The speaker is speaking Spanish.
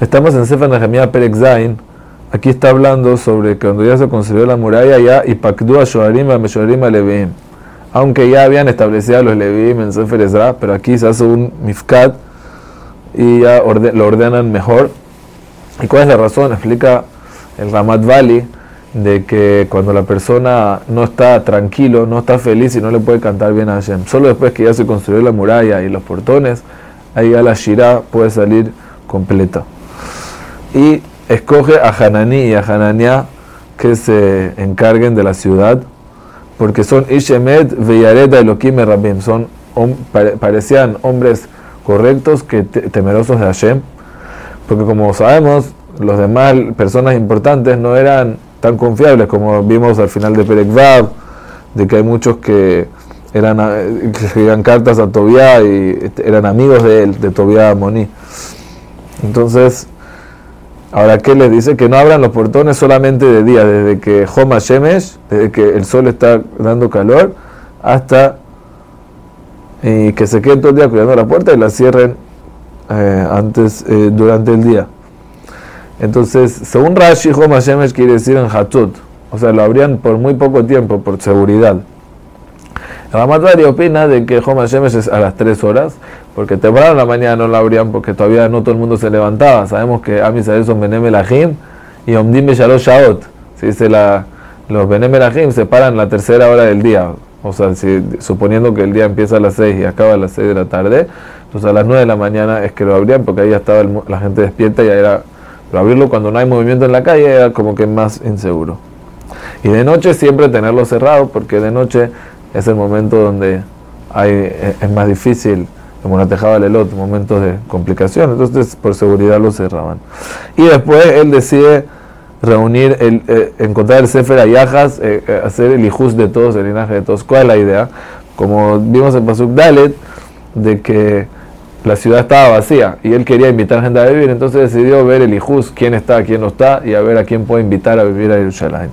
Estamos en Sefer Nehemiah Perek Zain. Aquí está hablando sobre cuando ya se construyó la muralla, ya y Pakdu a Shoarim a a Leviim. Aunque ya habían establecido los Leviim en Sefer pero aquí se hace un mifkat y ya lo ordenan mejor. ¿Y cuál es la razón? Explica el Ramat Valley de que cuando la persona no está tranquilo, no está feliz y no le puede cantar bien a Hashem, solo después que ya se construyó la muralla y los portones, ahí ya la Shirah puede salir completa y escoge a Hananí y a Hananiah que se encarguen de la ciudad, porque son Ishemet Veyared Elohim Rabim, son parecían hombres correctos que temerosos de Hashem, porque como sabemos, los demás personas importantes no eran tan confiables como vimos al final de Perek de que hay muchos que eran que escribían cartas a Tobía y eran amigos de él, de Tobía Moni. Entonces, Ahora, ¿qué les dice? Que no abran los portones solamente de día, desde que Homa Shemesh, desde que el sol está dando calor, hasta y que se queden todo el día cuidando la puerta y la cierren eh, antes, eh, durante el día. Entonces, según Rashi, Homa Shemesh quiere decir en Hatut, o sea, lo abrían por muy poco tiempo, por seguridad. Ramatvari opina de que Homa Shemesh es a las 3 horas, porque temprano en la mañana no la abrían porque todavía no todo el mundo se levantaba. Sabemos que Amis son Benem Elahim y Omdim Beshalosh Shaot. Se dice la, los Benem Elahim se paran la tercera hora del día. O sea, si, suponiendo que el día empieza a las 6 y acaba a las 6 de la tarde, entonces a las 9 de la mañana es que lo abrían porque ahí ya estaba la gente despierta y ya era. Pero abrirlo cuando no hay movimiento en la calle era como que más inseguro. Y de noche siempre tenerlo cerrado porque de noche es el momento donde hay, es más difícil, como la tejaba Lelot, momentos de complicación, entonces por seguridad lo cerraban. Y después él decide reunir, el, eh, encontrar el Sefer Ayajas, eh, eh, hacer el hijus de todos, el linaje de todos. ¿Cuál es la idea? Como vimos en Pasuk Dalet, de que la ciudad estaba vacía y él quería invitar gente a vivir, entonces decidió ver el hijus, quién está, quién no está, y a ver a quién puede invitar a vivir a Jerusalén.